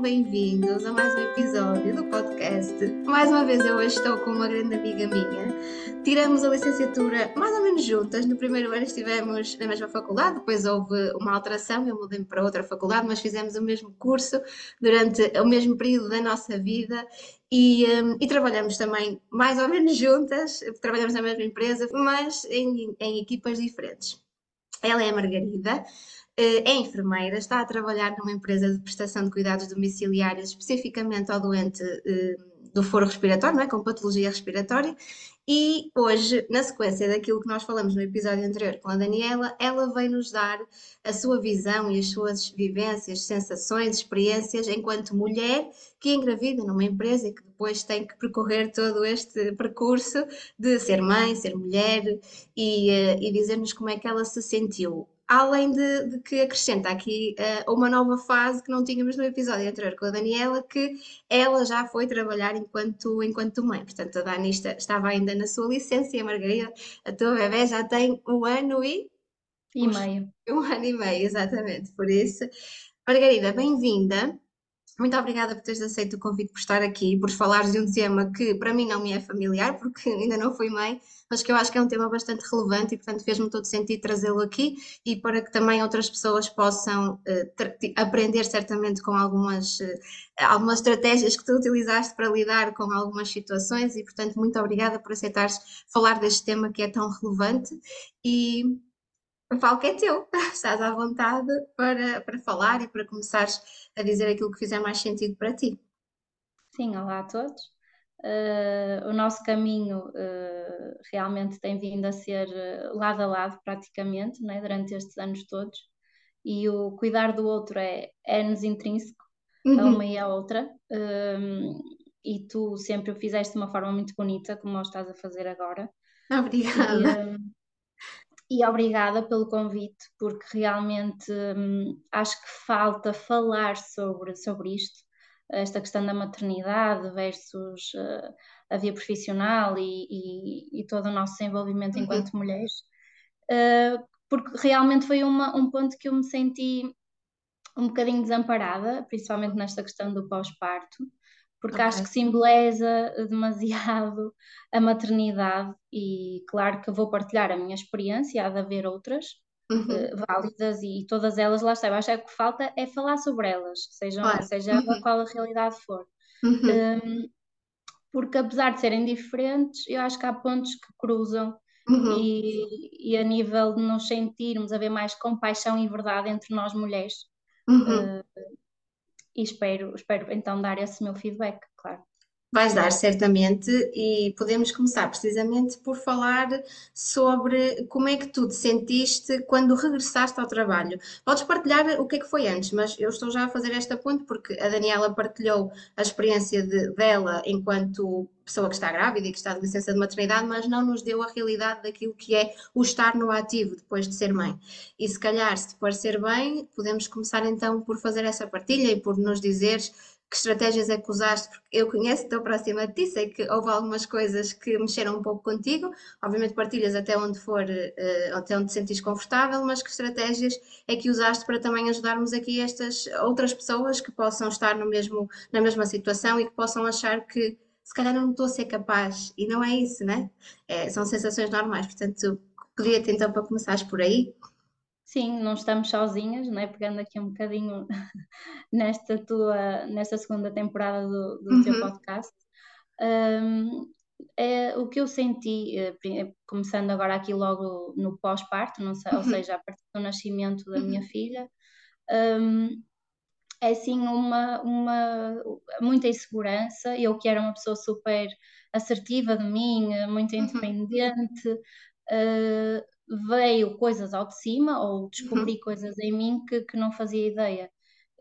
bem-vindos a mais um episódio do podcast. Mais uma vez eu hoje estou com uma grande amiga minha. Tiramos a licenciatura mais ou menos juntas. No primeiro ano estivemos na mesma faculdade, depois houve uma alteração, eu mudei para outra faculdade, mas fizemos o mesmo curso durante o mesmo período da nossa vida e, um, e, trabalhamos também mais ou menos juntas, trabalhamos na mesma empresa, mas em, em equipas diferentes. Ela é a Margarida, é enfermeira, está a trabalhar numa empresa de prestação de cuidados domiciliários, especificamente ao doente eh, do foro respiratório, não é? com patologia respiratória, e hoje, na sequência daquilo que nós falamos no episódio anterior com a Daniela, ela vai nos dar a sua visão e as suas vivências, sensações, experiências enquanto mulher que engravida numa empresa e que depois tem que percorrer todo este percurso de ser mãe, ser mulher e, eh, e dizer-nos como é que ela se sentiu além de, de, que acrescenta aqui uh, uma nova fase que não tínhamos no episódio anterior com a Daniela, que ela já foi trabalhar enquanto, enquanto mãe. Portanto, a Dani está, estava ainda na sua licença e a Margarida, a tua bebê, já tem um ano e... E meio. Um ano e meio, exatamente. Por isso, Margarida, bem-vinda. Muito obrigada por teres aceito o convite por estar aqui, por falares de um tema que para mim não me é familiar, porque ainda não fui mãe, mas que eu acho que é um tema bastante relevante e, portanto, fez-me todo sentido trazê-lo aqui e para que também outras pessoas possam uh, aprender certamente com algumas, uh, algumas estratégias que tu utilizaste para lidar com algumas situações e, portanto, muito obrigada por aceitares falar deste tema que é tão relevante e o palco é teu, estás à vontade para, para falar e para começares a dizer aquilo que fizer mais sentido para ti. Sim, olá a todos. Uh, o nosso caminho uh, realmente tem vindo a ser uh, lado a lado, praticamente, né, durante estes anos todos, e o cuidar do outro é, é-nos intrínseco, uhum. a uma e a outra, e tu sempre o fizeste de uma forma muito bonita, como o estás a fazer agora. Obrigada. E, e obrigada pelo convite, porque realmente hum, acho que falta falar sobre, sobre isto, esta questão da maternidade versus uh, a via profissional e, e, e, todo o nosso desenvolvimento uhum. enquanto mulheres, uh, porque realmente foi uma, um ponto que eu me senti um bocadinho desamparada, principalmente nesta questão do pós-parto, porque okay. acho que simboliza demasiado a maternidade e claro que vou partilhar a minha experiência, há de haver outras uhum. uh, válidas e todas elas lá está. Eu acho que o que falta é falar sobre elas, seja, claro. seja uhum. qual a realidade for. Uhum. Um, porque apesar de serem diferentes, eu acho que há pontos que cruzam uhum. e, e, a nível de nos sentirmos, haver mais compaixão e verdade entre nós mulheres. Uh, e espero, espero então dar esse meu feedback, claro. Vais dar, certamente, e podemos começar precisamente por falar sobre como é que tu te sentiste quando regressaste ao trabalho. Podes partilhar o que é que foi antes, mas eu estou já a fazer esta ponte porque a Daniela partilhou a experiência de, dela enquanto pessoa que está grávida e que está de licença de maternidade, mas não nos deu a realidade daquilo que é o estar no ativo depois de ser mãe. E se calhar, se te parecer bem, podemos começar então por fazer essa partilha e por nos dizeres que estratégias é que usaste, porque eu conheço, estou próxima de ti, sei que houve algumas coisas que mexeram um pouco contigo, obviamente partilhas até onde for, uh, até onde te confortável, mas que estratégias é que usaste para também ajudarmos aqui estas outras pessoas que possam estar no mesmo, na mesma situação e que possam achar que se calhar não estou a ser capaz, e não é isso, né? É, são sensações normais, portanto, pedia-te então para começares por aí. Sim, não estamos sozinhas, né? pegando aqui um bocadinho nesta tua, nesta segunda temporada do, do uhum. teu podcast. Um, é, o que eu senti, eh, começando agora aqui logo no pós-parto, uhum. ou seja, a partir do nascimento da minha uhum. filha, um, é sim uma, uma muita insegurança. Eu que era uma pessoa super assertiva de mim, muito uhum. independente, uh, veio coisas ao de cima ou descobri uhum. coisas em mim que, que não fazia ideia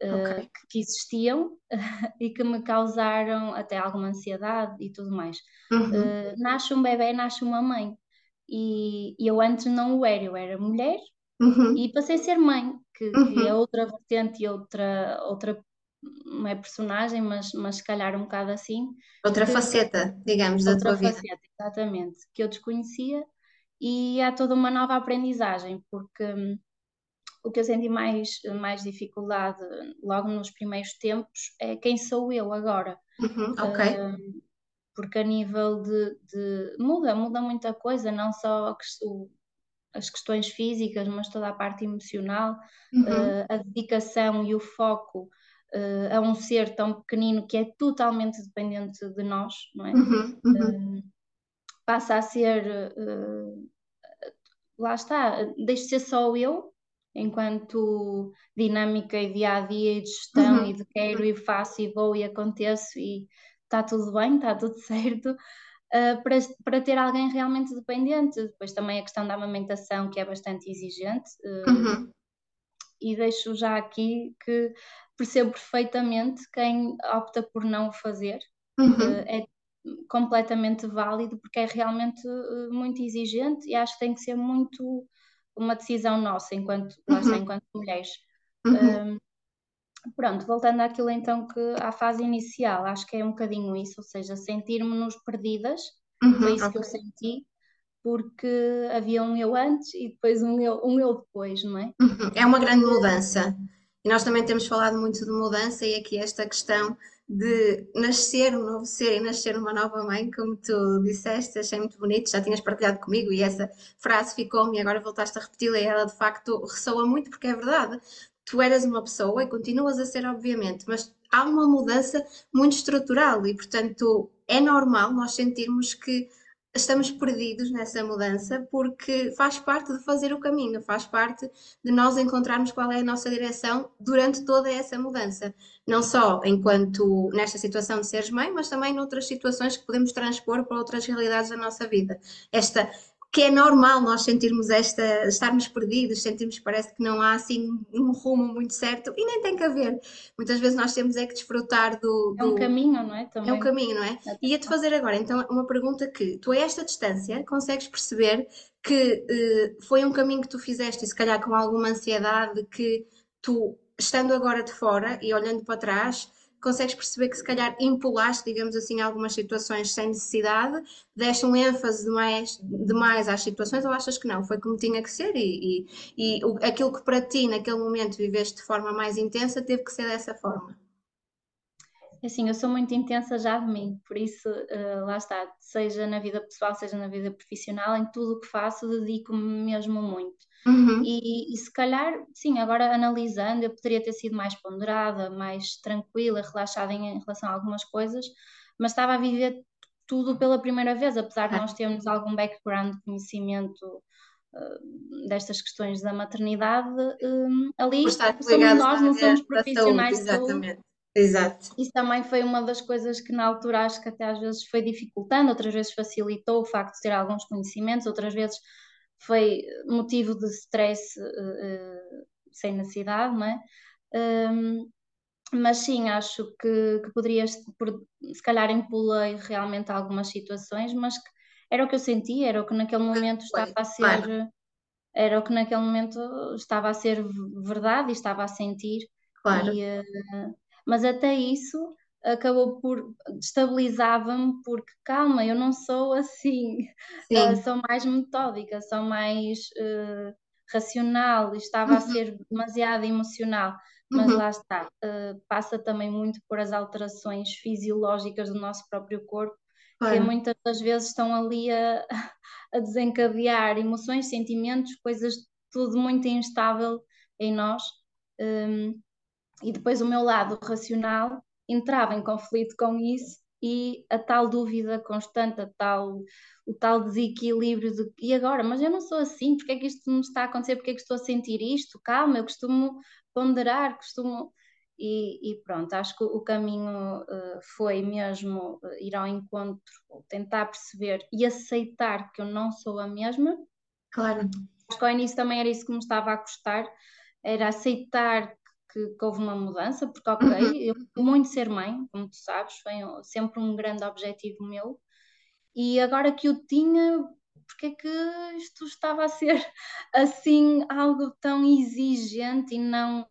uh, okay. que, existiam e que me causaram até alguma ansiedade e tudo mais. Uhum. Uh, nasce um bebê, nasce uma mãe. E, e, eu antes não o era, eu era mulher uhum. e passei a ser mãe, que, que é uhum. outra vertente e outra, outra não é personagem, mas, mas se calhar um bocado assim. Outra que, faceta, digamos, da tua faceta, vida. Exatamente, que eu desconhecia e há toda uma nova aprendizagem, porque hum, o que eu senti mais, mais dificuldade logo nos primeiros tempos é quem sou eu agora. Uhum, ok. Uh, porque a nível de, de, muda, muda muita coisa, não só o, as questões físicas, mas toda a parte emocional, uhum. uh, a dedicação e o foco uh, a um ser tão pequenino que é totalmente dependente de nós, não é? Uhum. Uh, passa a ser, lá está, deixa de ser só eu, enquanto dinâmica e dia a dia e de gestão uhum. e de quero e faço e vou e aconteço e está tudo bem, está tudo certo uh, para, para ter alguém realmente dependente. Depois também a questão da amamentação, que é bastante exigente. Uh, uhum. E deixo já aqui que percebo perfeitamente quem opta por não o fazer. Uhum. Uh, é completamente válido porque é realmente muito exigente e acho que tem que ser muito uma decisão nossa enquanto, uhum. enquanto mulheres. Uhum. Pronto, voltando àquilo então que à fase inicial, acho que é um bocadinho isso, ou seja, sentirmos-nos perdidas, uhum, foi isso okay. que eu senti, porque havia um eu antes e depois um eu, um eu depois, não é? Uhum. É uma grande mudança. E nós também temos falado muito de mudança e aqui esta questão de nascer um novo ser e nascer uma nova mãe, como tu disseste, achei muito bonito, já tinhas partilhado comigo e essa frase ficou-me e agora voltaste a repeti-la e ela de facto ressoa muito porque é verdade. Tu eras uma pessoa e continuas a ser, obviamente, mas há uma mudança muito estrutural e, portanto, é normal nós sentirmos que estamos perdidos nessa mudança porque faz parte de fazer o caminho, faz parte de nós encontrarmos qual é a nossa direção durante toda essa mudança. Não só enquanto nesta situação de seres mãe, mas também noutras situações que podemos transpor para outras realidades da nossa vida. Esta que é normal nós sentirmos esta, estarmos perdidos, sentirmos que parece que não há assim um rumo muito certo e nem tem que haver. Muitas vezes nós temos é que desfrutar do. do... É um caminho, não é? Também. É um caminho, não é? é. Ia-te fazer agora então uma pergunta que tu a esta distância consegues perceber que uh, foi um caminho que tu fizeste e se calhar com alguma ansiedade que tu, estando agora de fora e olhando para trás, consegues perceber que se calhar empolaste, digamos assim, algumas situações sem necessidade, deste um ênfase demais, demais às situações ou achas que não? Foi como tinha que ser e, e, e aquilo que para ti naquele momento viveste de forma mais intensa teve que ser dessa forma? Assim, eu sou muito intensa já de mim, por isso uh, lá está, seja na vida pessoal, seja na vida profissional, em tudo o que faço dedico-me mesmo muito. Uhum. E, e, se calhar, sim, agora analisando, eu poderia ter sido mais ponderada, mais tranquila, relaxada em, em relação a algumas coisas, mas estava a viver tudo pela primeira vez, apesar de é. nós termos algum background de conhecimento uh, destas questões da maternidade, um, ali somos nós, não somos profissionais saúde, exatamente. Exato. Isso também foi uma das coisas que na altura acho que até às vezes foi dificultando, outras vezes facilitou o facto de ter alguns conhecimentos, outras vezes foi motivo de stress uh, sem necessidade, não é? Um, mas sim, acho que, que poderias, se calhar empolei realmente algumas situações, mas que era o que eu sentia, era o que naquele momento estava a ser, claro. era o que naquele momento estava a ser verdade e estava a sentir. Claro. E, uh, mas até isso acabou por destabilizava-me porque calma, eu não sou assim, uh, sou mais metódica, sou mais uh, racional, estava uhum. a ser demasiado emocional, mas uhum. lá está, uh, passa também muito por as alterações fisiológicas do nosso próprio corpo, claro. que muitas das vezes estão ali a, a desencadear emoções, sentimentos, coisas, tudo muito instável em nós. Um, e depois o meu lado racional entrava em conflito com isso e a tal dúvida constante, a tal, o tal desequilíbrio de e agora? Mas eu não sou assim, porque é que isto me está a acontecer? Porque é que estou a sentir isto? Calma, eu costumo ponderar, costumo. E, e pronto, acho que o caminho uh, foi mesmo uh, ir ao encontro, tentar perceber e aceitar que eu não sou a mesma. Claro. Acho que ao início também era isso que me estava a custar, era aceitar que, que houve uma mudança, porque, ok, uhum. eu muito ser mãe, como tu sabes, foi sempre um grande objetivo meu, e agora que eu tinha, porque é que isto estava a ser assim algo tão exigente e não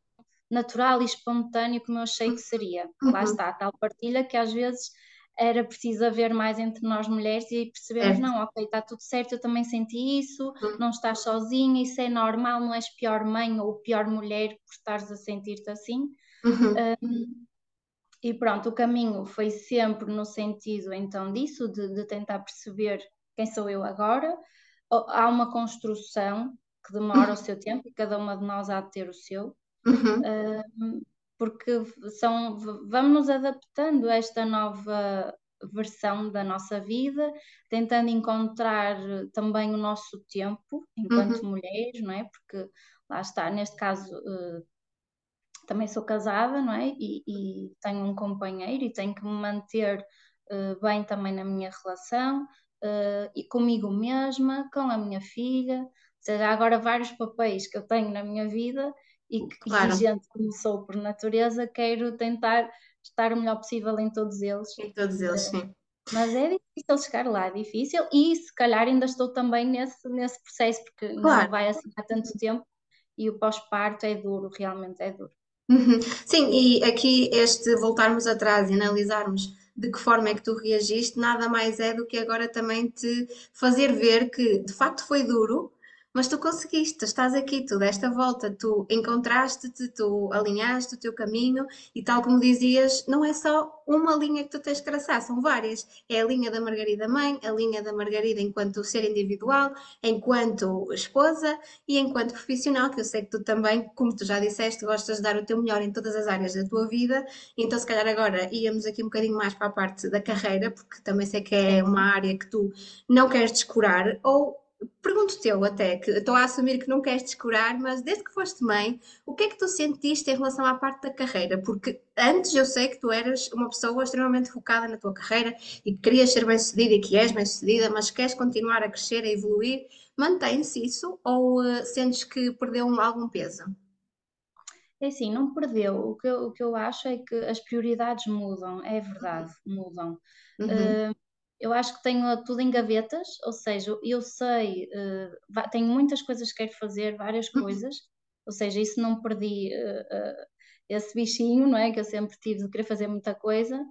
natural e espontâneo como eu achei que seria? Uhum. Lá está, a tal partilha que às vezes era preciso haver mais entre nós mulheres e percebemos, não, ok, está tudo certo, eu também senti isso, uhum. não estás sozinha, isso é normal, não és pior mãe ou pior mulher por estares a sentir-te assim. Uhum. Um, e pronto, o caminho foi sempre no sentido então disso, de, de tentar perceber quem sou eu agora. Há uma construção que demora o seu tempo e cada uma de nós há de ter o seu. Uhum. Uh, porque são, vamos nos adaptando a esta nova versão da nossa vida, tentando encontrar também o nosso tempo enquanto uhum. mulheres, não é? Porque lá está, neste caso uh, também sou casada, não é? E, e, tenho um companheiro e tenho que me manter uh, bem também na minha relação e comigo mesma, com a minha filha. Ou seja, há agora vários papéis que eu tenho na minha vida e que, claro. exigente como sou por natureza, quero tentar estar o melhor possível em todos eles. Em todos eles, sim. Mas é difícil chegar lá, é difícil, e se calhar ainda estou também nesse, nesse processo, porque claro. não vai assim há tanto tempo e o pós-parto é duro, realmente é duro. Uhum. Sim, e aqui este voltarmos atrás e analisarmos de que forma é que tu reagiste, nada mais é do que agora também te fazer ver que de facto foi duro, mas tu conseguiste, estás aqui, tu desta volta, tu encontraste-te, tu alinhaste o teu caminho e tal como dizias, não é só uma linha que tu tens que traçar, são várias. É a linha da Margarida mãe, a linha da Margarida enquanto ser individual, enquanto esposa e enquanto profissional, que eu sei que tu também, como tu já disseste, gostas de dar o teu melhor em todas as áreas da tua vida, então se calhar agora íamos aqui um bocadinho mais para a parte da carreira, porque também sei que é uma área que tu não queres descurar, ou Pergunto-te eu até, que estou a assumir que não queres descurar, mas desde que foste mãe, o que é que tu sentiste em relação à parte da carreira? Porque antes eu sei que tu eras uma pessoa extremamente focada na tua carreira e que querias ser bem-sucedida e que és bem-sucedida, mas queres continuar a crescer, a evoluir. Mantém-se isso ou uh, sentes que perdeu algum peso? É assim, não perdeu. O que, eu, o que eu acho é que as prioridades mudam, é verdade, mudam. Uhum. Uh, eu acho que tenho tudo em gavetas, ou seja, eu sei, uh, tenho muitas coisas que quero fazer, várias uhum. coisas, ou seja, isso não perdi uh, uh, esse bichinho, não é? Que eu sempre tive de querer fazer muita coisa.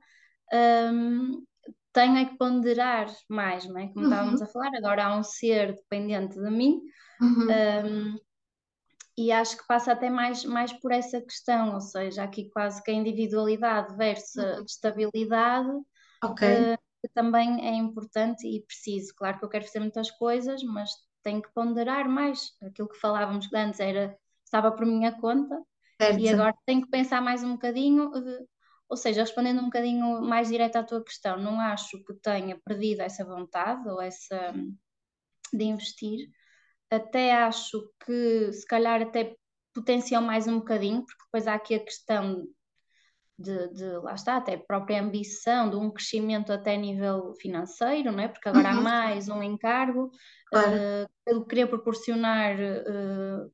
Um, tenho é que ponderar mais, não é? Como uhum. estávamos a falar, agora há um ser dependente de mim. Uhum. Um, e acho que passa até mais, mais por essa questão, ou seja, aqui quase que a individualidade versus a uhum. estabilidade. Ok. Uh, que também é importante e preciso. Claro que eu quero fazer muitas coisas, mas tenho que ponderar mais. Aquilo que falávamos antes era estava por minha conta certo. e agora tenho que pensar mais um bocadinho. ou seja, respondendo um bocadinho mais direto à tua questão, não acho que tenha perdido essa vontade ou essa de investir. Até acho que se calhar até potenciam mais um bocadinho, porque depois há aqui a questão de, de, lá está, até própria ambição de um crescimento até nível financeiro, não é? Porque agora uhum. há mais um encargo, claro. uh, querer proporcionar uh,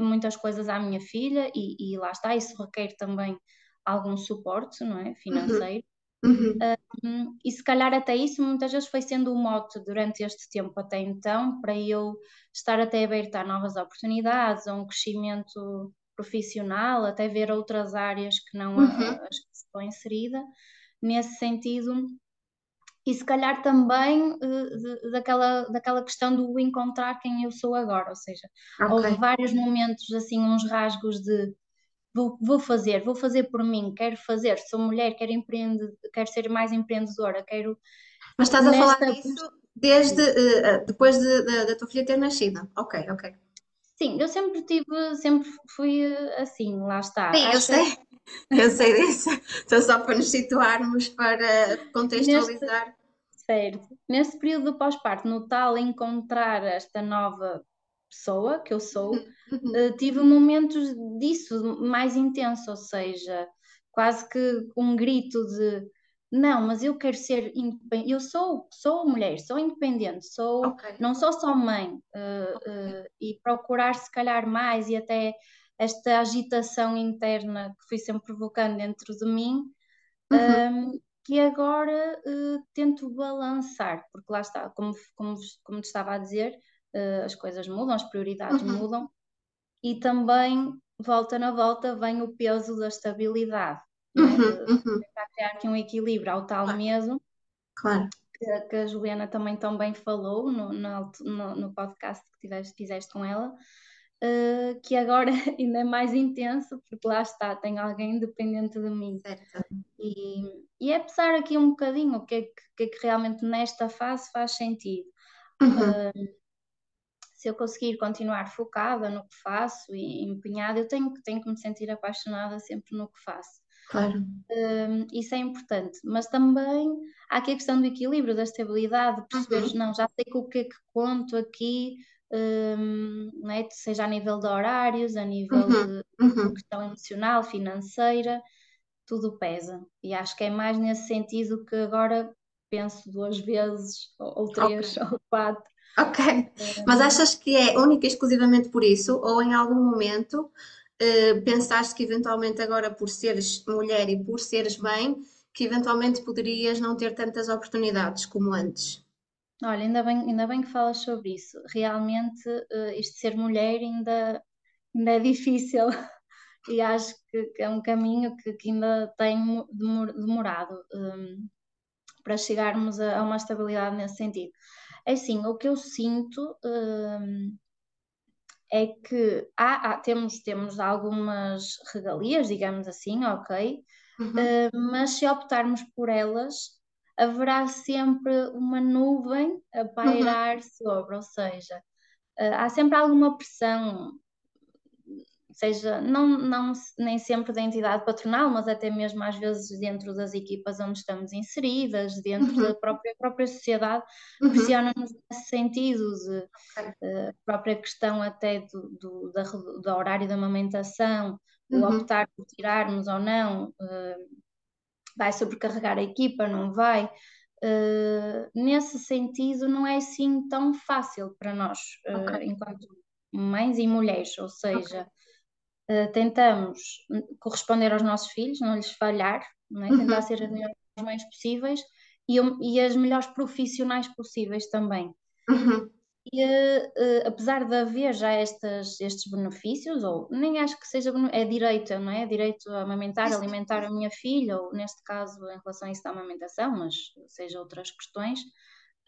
muitas coisas à minha filha e, e, lá está, isso requer também algum suporte, não é? Financeiro. Uhum. Uh, e se calhar até isso muitas vezes foi sendo o mote durante este tempo até então para eu estar até aberta a novas oportunidades, a um crescimento profissional, até ver outras áreas que não uhum. as que estou inserida, nesse sentido. E se calhar também uh, daquela, daquela questão do encontrar quem eu sou agora, ou seja, okay. houve vários momentos, assim, uns rasgos de vou, vou fazer, vou fazer por mim, quero fazer, sou mulher, quero, empreender, quero ser mais empreendedora, quero. Mas estás a falar disso desde uh, depois de, de, da tua filha ter nascido. Ok, ok. Sim, eu sempre tive, sempre fui eh, assim, lá está. Sim, eu sei, eu sei disso. Então, só para nos situarmos, para contextualizar. Neste, certo. Nesse período do pós-parto, no tal encontrar esta nova pessoa que eu sou, uhum. uh, tive momentos disso mais intenso, ou seja, quase que um grito de não, mas eu quero ser independente. Eu sou, sou mulher, sou independente, sou, okay. não sou só mãe. Uh, okay. uh, e procurar se calhar mais e até esta agitação interna que fui sempre provocando dentro de mim, uhum. um, ehm, que agora uh, tento balançar, porque lá está, como, como, como te estava a dizer, as coisas mudam, as prioridades uhum. mudam, e também, volta na volta, vem o peso da estabilidade? Uhum, de, uhum. tentar criar aqui um equilíbrio ao tal claro. mesmo. Claro. Que, que, a Juliana também tão bem falou no, no, no podcast que tiveste, fizeste com ela, uh, que agora ainda é mais intenso, porque lá está, tem alguém dependente de mim. Certo. E, e é pensar aqui um bocadinho o que é que, que, é que realmente nesta fase faz sentido. Uhum. Uh, se eu conseguir continuar focada no que faço e empenhada, eu tenho, tenho que me sentir apaixonada sempre no que faço. Claro. Um, isso é importante, mas também há aqui a questão do equilíbrio, da estabilidade, de perceberes, uhum. não, já sei o que é que conto aqui, um, né, seja a nível de horários, a nível uhum. de, uhum. questão emocional, financeira, tudo pesa. E acho que é mais nesse sentido que agora penso duas vezes, ou, ou três, okay. ou quatro, Ok. Mas achas que é única e exclusivamente por isso? Ou em algum momento uh, pensaste que eventualmente agora por seres mulher e por seres mãe, que eventualmente poderias não ter tantas oportunidades como antes? Olha, ainda bem, ainda bem que falas sobre isso. Realmente, uh, isto de ser mulher ainda, ainda é difícil e acho que, é um caminho que, que ainda tem demorado um, para chegarmos a, a uma estabilidade nesse sentido. É assim, o que eu sinto hum, é que há, há, temos, temos algumas regalias, digamos assim, ok, uhum. uh, mas se optarmos por elas, haverá sempre uma nuvem a pairar uhum. sobre, ou seja, uh, há sempre alguma pressão seja não, não nem sempre da entidade patronal, mas até mesmo às vezes dentro das equipas onde estamos inseridas, dentro uhum. da própria, própria sociedade, uhum. pressiona-nos nesse sentido, de, okay. a própria questão até do, do, da, do horário da amamentação, uhum. o optar por tirarmos ou não, uh, vai sobrecarregar a equipa, não vai. Uh, nesse sentido, não é assim tão fácil para nós, uh, okay. enquanto mães e mulheres, ou seja, okay. Eh, tentamos corresponder aos nossos filhos, não lhes falhar, não é? tentar uhum. ser as melhores mães possíveis e, e, as melhores profissionais possíveis também. Uhum. E, uh, apesar de haver já estas, estes benefícios, ou nem acho que seja é direito, não é? Direito a amamentar, alimentar a minha filha, ou neste caso em relação a isso da amamentação, mas seja outras questões,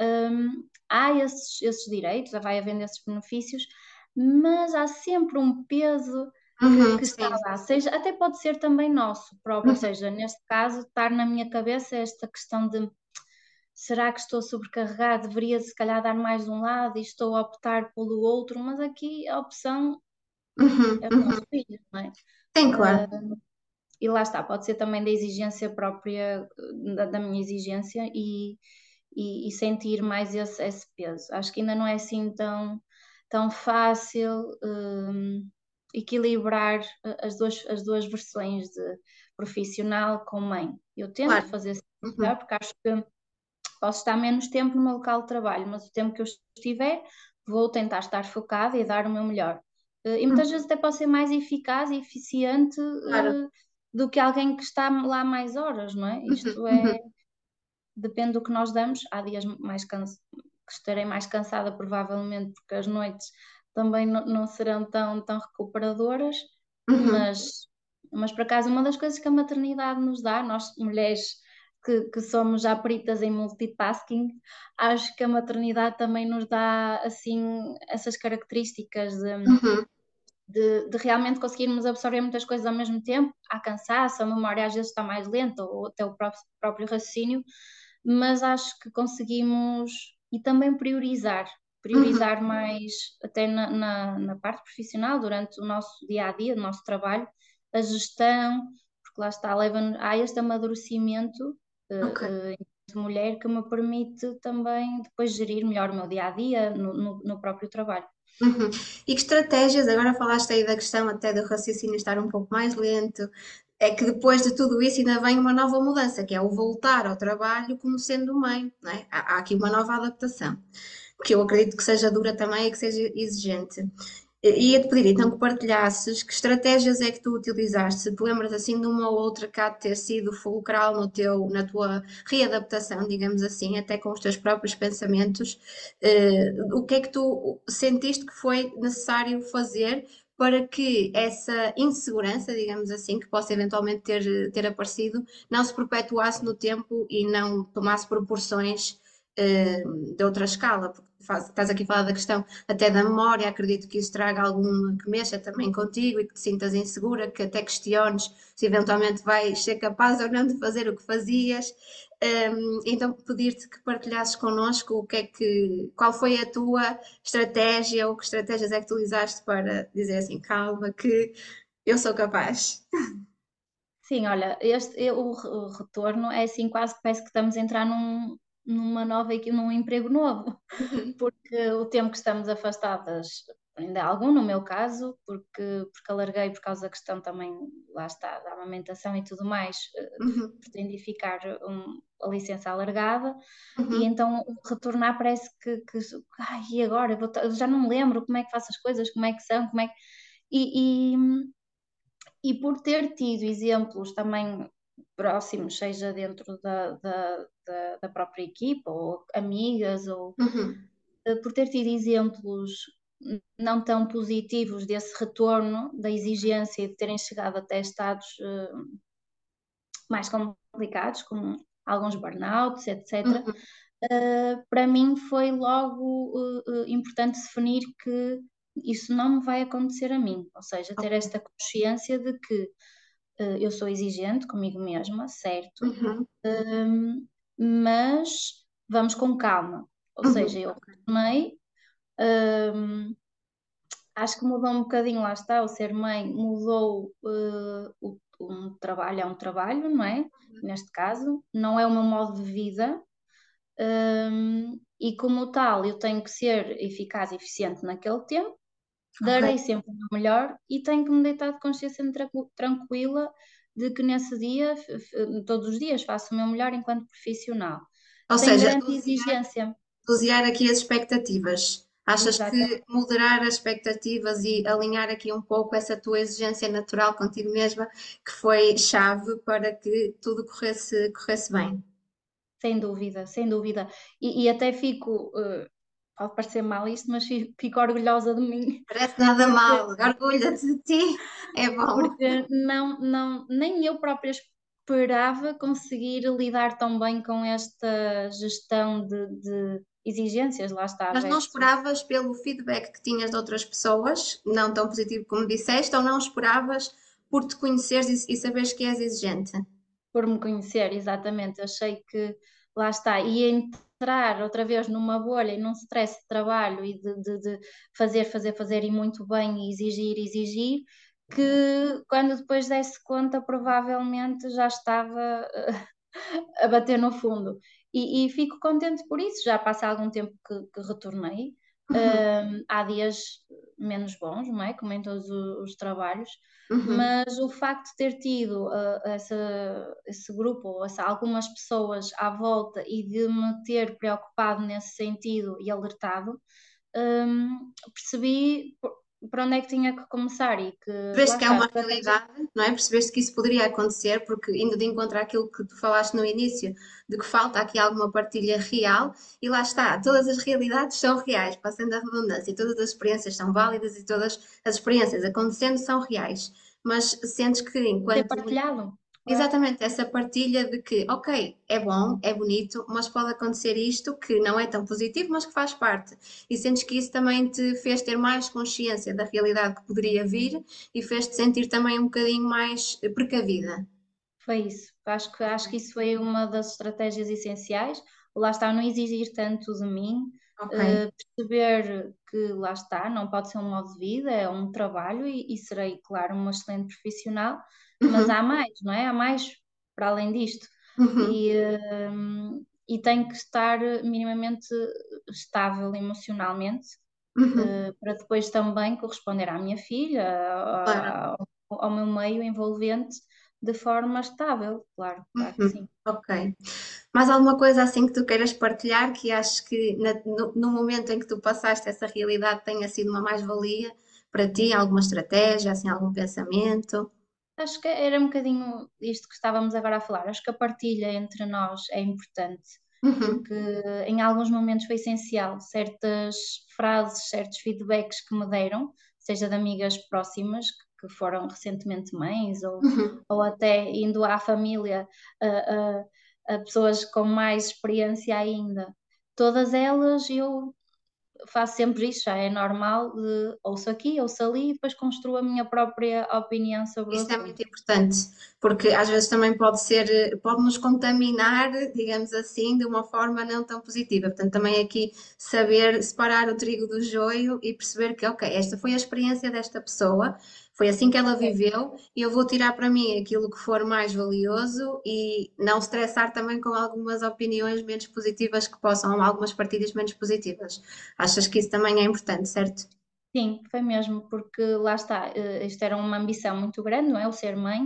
um, há esses, esses direitos, vai havendo esses benefícios, mas há sempre um peso uhum, que, está lá, seja, até pode ser também nosso próprio, uhum. ou seja, neste caso, estar na minha cabeça esta questão de será que estou sobrecarregado, deveria se calhar dar mais um lado e estou a optar pelo outro, mas aqui a opção uhum, é o nosso uhum. filho, não é? Sim, claro. Uh, e lá está, pode ser também da exigência própria, da, da minha exigência e, e, e, sentir mais esse, esse peso. Acho que ainda não é assim tão, tão fácil. Um, equilibrar eh, as duas, as duas versões de profissional com mãe. Eu tento claro. fazer isso uhum. porque acho que posso estar menos tempo no meu local de trabalho, mas o tempo que eu estiver, vou tentar estar focada e dar o meu melhor. Eh, e muitas uhum. vezes até posso ser mais eficaz e eficiente claro. uh, do que alguém que está lá mais horas, não é? Uhum. Isto é. Uhum. Depende do que nós damos. Há dias mais cansa... que estarei mais cansada, provavelmente, porque as noites também não, não serão tão, tão recuperadoras, uhum. mas, mas por acaso uma das coisas que a maternidade nos dá, nós mulheres que, que, somos já peritas em multitasking, acho que a maternidade também nos dá assim essas características de, uhum. de, de, realmente conseguirmos absorver muitas coisas ao mesmo tempo. Há cansaço, a memória às vezes está mais lenta, ou até o próprio, próprio raciocínio, mas acho que conseguimos e também priorizar priorizar uhum. mais até na, na, na, parte profissional, durante o nosso dia a dia, o nosso trabalho, a gestão, porque lá está, leva a este amadurecimento eh, okay. uh, de mulher que me permite também depois gerir melhor o meu dia a dia no, no, no próprio trabalho. Uhum. E que estratégias, agora falaste aí da questão até do raciocínio estar um pouco mais lento, é que depois de tudo isso ainda vem uma nova mudança, que é o voltar ao trabalho como sendo mãe, é? há, há aqui uma nova adaptação que eu acredito que seja dura também e que seja exigente. Ia-te pedir então que partilhasses que estratégias é que tu utilizaste, se te lembras assim de uma ou outra que há de ter sido fulcral no teu, na tua readaptação, digamos assim, até com os teus próprios pensamentos, uh, o que é que tu sentiste que foi necessário fazer para que essa insegurança, digamos assim, que possa eventualmente ter, ter aparecido, não se perpetuasse no tempo e não tomasse proporções uh, de outra escala? Porque faz, estás aqui a falar da questão até da memória, acredito que isso traga algum que mexa também contigo e que te sintas insegura, que até questiones se eventualmente vais ser capaz ou não de fazer o que fazias. Um, então pedir-te que partilhasses connosco o que é que, qual foi a tua estratégia ou que estratégias é que tu utilizaste para dizer assim, calma, que eu sou capaz. Sim, olha, este, o, o retorno é assim quase que parece que estamos a entrar num, numa nova num emprego novo, uhum. porque o tempo que estamos afastadas, ainda há algum no meu caso, porque, porque alarguei por causa da questão também, lá está, da amamentação e tudo mais, eh, uhum. pretendi ficar um, a licença alargada, uhum. e então retornar parece que, que ai, e agora? Já não me lembro como é que faço as coisas, como é que são, como é que... E, e, e por ter tido exemplos também próximos, seja dentro da, da, da, da própria equipa, ou amigas, ou uhum. Eh, por ter tido exemplos não tão positivos desse retorno, da exigência de terem chegado até estados uh, mais complicados, como alguns burnouts, etc. Uhum. Uh, para mim foi logo uh, importante definir que isso não me vai acontecer a mim, ou seja, ter esta consciência de que eu sou exigente comigo mesma, certo, uhum. um, mas vamos com calma. Ou uhum. seja, eu retomei, um, acho que mudou um bocadinho, lá está, o ser mãe mudou uh, o, um trabalho, é um trabalho, não é? Uhum. Neste caso, não é o meu modo de vida. Um, e como tal, eu tenho que ser eficaz e eficiente naquele tempo, darei okay. sempre o meu melhor e tenho que me deitar de consciência tranquila de que nesse dia, todos os dias, faço o meu melhor enquanto profissional. Ou Sem seja, grande exigência. Dosear aqui as expectativas. Achas Exatamente. que moderar as expectativas e alinhar aqui um pouco essa tua exigência natural contigo mesma, que foi chave para que tudo corresse, corresse bem? Sem dúvida, sem dúvida. E, e até fico, uh, pode parecer mal isto, mas fico, orgulhosa de mim. Parece nada mal, orgulha-te de ti, é bom. Porque não, não, nem eu própria esperava conseguir lidar tão bem com esta gestão de, de exigências, lá está. Mas não esperavas pelo feedback que tinhas de outras pessoas, não tão positivo como disseste, ou não esperavas por te conheceres e, e saberes que és exigente? Por me conhecer, exatamente. Achei que lá está. E entrar outra vez numa bolha e num stress de trabalho e de, de, de fazer, fazer, fazer e muito bem e exigir, exigir, que quando depois desse conta provavelmente já estava a bater no fundo. E, e, fico contente por isso, já passa algum tempo que, que retornei. Uhum. Um, há dias menos bons, não é? Como em todos os, os trabalhos, uhum. mas o facto de ter tido uh, essa, esse grupo, ou essa, algumas pessoas à volta e de me ter preocupado nesse sentido e alertado, um, percebi para onde é que tinha que começar e que. Percebeste que é uma realidade, não é? Percebeste que isso poderia acontecer, porque indo de encontrar aquilo que tu falaste no início, de que falta aqui alguma partilha real, e lá está, todas as realidades são reais, passando a redundância, todas as experiências são válidas e todas as experiências acontecendo são reais. Mas sentes que enquanto. É partilhá-lo. Exatamente, essa partilha de que, ok, é bom, é bonito, mas pode acontecer isto que não é tão positivo, mas que faz parte. E sentes que isso também te fez ter mais consciência da realidade que poderia vir e fez-te sentir também um bocadinho mais precavida. Foi isso. Acho que, acho que isso foi uma das estratégias essenciais. Lá está, não exigir tanto de mim, okay. uh, perceber que lá está, não pode ser um modo de vida, é um trabalho e, e serei, claro, uma excelente profissional mas uhum. há mais, não é? Há mais para além disto. Uhum. E, um, e tem que estar minimamente estável emocionalmente uhum. uh, para depois também corresponder à minha filha, claro. ao, ao, meu meio envolvente de forma estável, claro, claro que uhum. sim. Ok. Mais alguma coisa assim que tu queiras partilhar que aches que na, no, no momento em que tu passaste essa realidade tenha sido uma mais-valia para ti? Alguma estratégia, assim, algum pensamento? Acho que era um bocadinho isto que estávamos agora a falar. Acho que a partilha entre nós é importante, uhum. porque em alguns momentos foi essencial certas frases, certos feedbacks que me deram, seja de amigas próximas que foram recentemente mães, ou, uhum. ou até indo à família, a, a, a pessoas com mais experiência ainda. Todas elas eu faço sempre isso, já é normal de ouço aqui, ouço ali e depois construo a minha própria opinião sobre isso. Isso é muito importante, porque às vezes também pode ser, pode nos contaminar, digamos assim, de uma forma não tão positiva. Portanto, também aqui saber separar o trigo do joio e perceber que, ok, esta foi a experiência desta pessoa, foi assim que ela viveu e eu vou tirar para mim aquilo que for mais valioso e não estressar também com algumas opiniões menos positivas que possam, algumas partilhas menos positivas. Achas que isso também é importante, certo? Sim, foi mesmo, porque lá está, eh, isto era uma ambição muito grande, não é? O ser mãe.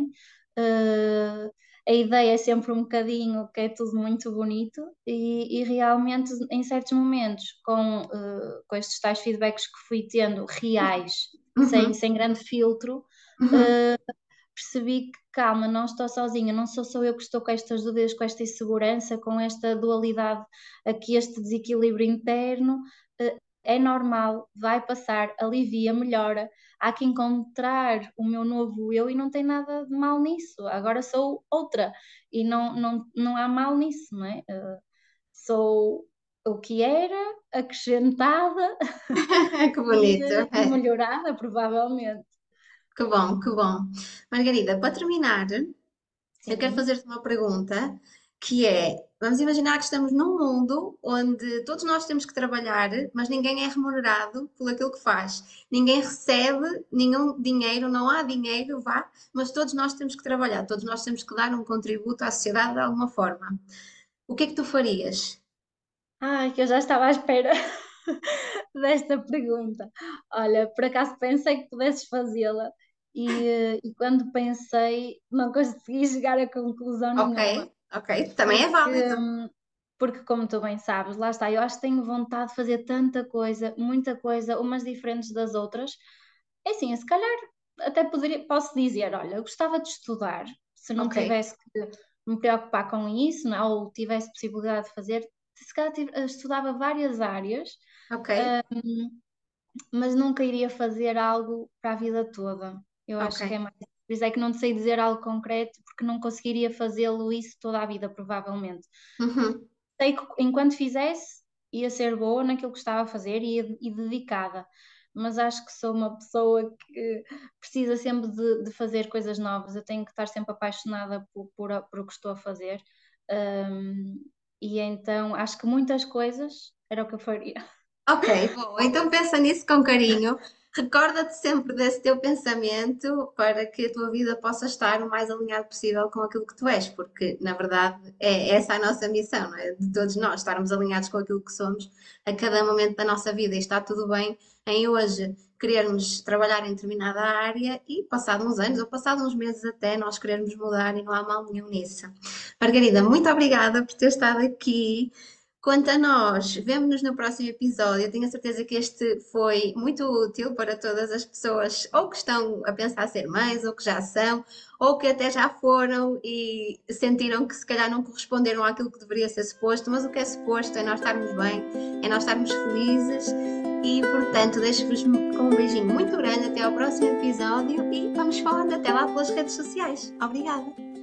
Uh, a ideia é sempre um bocadinho que é tudo muito bonito e, e realmente em certos momentos com, uh, com estes tais feedbacks que fui tendo reais uhum. sem, sem grande filtro, uhum. uh, percebi que, calma, não estou sozinha, não sou só eu que estou com estas dúvidas, com esta insegurança, com esta dualidade, aqui este desequilíbrio interno. Uh, é normal, vai passar, alivia, melhora. Há que encontrar o meu novo eu e não tem nada de mal nisso. Agora sou outra e não, não, não há mal nisso, não é? Uh, sou o que era, acrescentada que bonito. e, melhorada, provavelmente. Que bom, que bom. Margarida, para terminar, Sim. eu quero fazer-te uma pergunta que é, vamos imaginar que estamos num mundo onde todos nós temos que trabalhar, mas ninguém é remunerado por aquilo que faz. Ninguém recebe nenhum dinheiro, não há dinheiro, vá, mas todos nós temos que trabalhar, todos nós temos que dar um contributo à sociedade de alguma forma. O que é que tu farias? Ai, que eu já estava à espera desta pergunta. Olha, por acaso pensei que pudesses fazê-la e, e quando pensei não consegui chegar a conclusão Ok, nenhuma. ok, também é válido. Porque, como tu bem sabes, lá está, eu acho que tenho vontade de fazer tanta coisa, muita coisa, umas diferentes das outras. É assim, se calhar até poderia, posso dizer, olha, eu gostava de estudar, se não Ok. tivesse que me preocupar com isso, não, é? ou tivesse possibilidade de fazer, se calhar eh, estudava várias áreas, Ok. um, mas nunca iria fazer algo para a vida toda. Eu acho que é mais. Por isso é que não sei dizer algo concreto, porque não conseguiria fazê-lo isso toda a vida, provavelmente. Uhum. Sei que enquanto fizesse, ia ser boa naquilo que estava a fazer e, e dedicada, mas acho que sou uma pessoa que precisa sempre de, de, fazer coisas novas. Eu tenho que estar sempre apaixonada por, por, por o que estou a fazer. Um, e então acho que muitas coisas era o que eu faria. Ok, bom, então pensa nisso com carinho. Recorda-te sempre desse teu pensamento para que a tua vida possa estar o mais alinhado possível com aquilo que tu és, porque na verdade é essa a nossa missão, não é? De todos nós, estarmos alinhados com aquilo que somos a cada momento da nossa vida e está tudo bem em hoje querermos trabalhar em determinada área e passado uns anos ou passado uns meses até nós querermos mudar e não há mal nenhum nisso. Margarida, muito obrigada por ter estado aqui. Quanto a nós, vemo-nos no próximo episódio. Eu tenho a certeza que este foi muito útil para todas as pessoas, ou que estão a pensar ser mães, ou que já são, ou que até já foram e sentiram que se calhar não corresponderam àquilo que deveria ser suposto, mas o que é suposto é nós estarmos bem, é nós estarmos felizes e, portanto, deixo-vos com um beijinho muito grande até ao próximo episódio e vamos falando até lá pelas redes sociais. Obrigada!